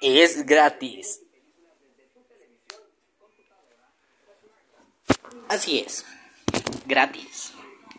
es gratis. Así es, gratis.